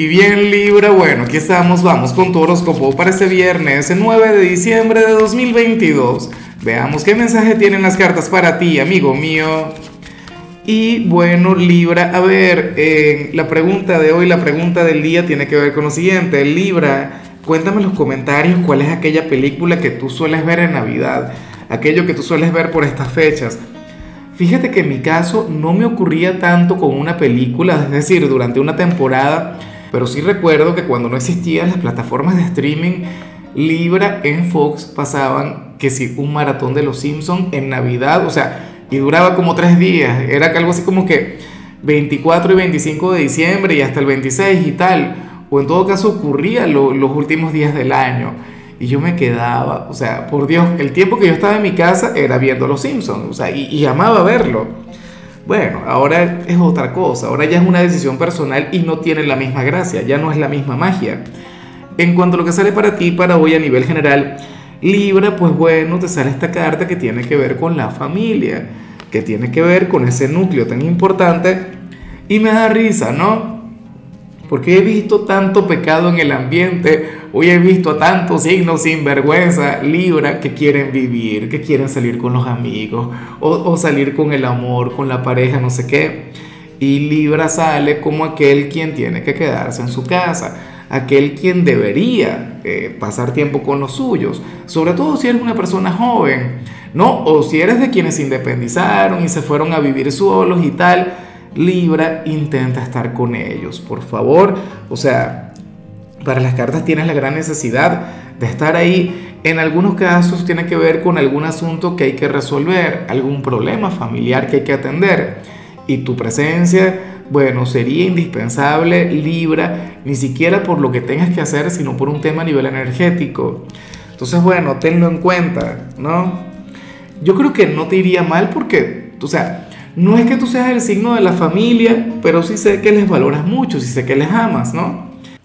Y bien Libra, bueno, aquí estamos, vamos con tu horóscopo para este viernes, el 9 de diciembre de 2022. Veamos qué mensaje tienen las cartas para ti, amigo mío. Y bueno, Libra, a ver, eh, la pregunta de hoy, la pregunta del día tiene que ver con lo siguiente. Libra, cuéntame en los comentarios cuál es aquella película que tú sueles ver en Navidad, aquello que tú sueles ver por estas fechas. Fíjate que en mi caso no me ocurría tanto con una película, es decir, durante una temporada pero sí recuerdo que cuando no existían las plataformas de streaming, Libra en Fox pasaban que si un maratón de Los Simpsons en Navidad, o sea, y duraba como tres días, era algo así como que 24 y 25 de diciembre y hasta el 26 y tal, o en todo caso ocurría los últimos días del año. Y yo me quedaba, o sea, por Dios, el tiempo que yo estaba en mi casa era viendo Los Simpsons, o sea, y, y amaba verlo. Bueno, ahora es otra cosa, ahora ya es una decisión personal y no tiene la misma gracia, ya no es la misma magia. En cuanto a lo que sale para ti, para hoy a nivel general, Libra, pues bueno, te sale esta carta que tiene que ver con la familia, que tiene que ver con ese núcleo tan importante y me da risa, ¿no? Porque he visto tanto pecado en el ambiente, hoy he visto a tantos signos sin vergüenza, Libra, que quieren vivir, que quieren salir con los amigos, o, salir con el amor, con la pareja, no sé qué. Y Libra sale como aquel quien tiene que quedarse en su casa, aquel quien debería eh, pasar tiempo con los suyos, sobre todo si eres una persona joven, ¿no? O si eres de quienes se independizaron y se fueron a vivir solos y tal Libra, intenta estar con ellos, por favor. O sea, para las cartas tienes la gran necesidad de estar ahí. En algunos casos tiene que ver con algún asunto que hay que resolver, algún problema familiar que hay que atender. Y tu presencia, bueno, sería indispensable, Libra, ni siquiera por lo que tengas que hacer, sino por un tema a nivel energético. Entonces, bueno, tenlo en cuenta, ¿no? Yo creo que no te iría mal porque, o sea, no es que tú seas el signo de la familia, pero sí sé que les valoras mucho, sí sé que les amas, ¿no?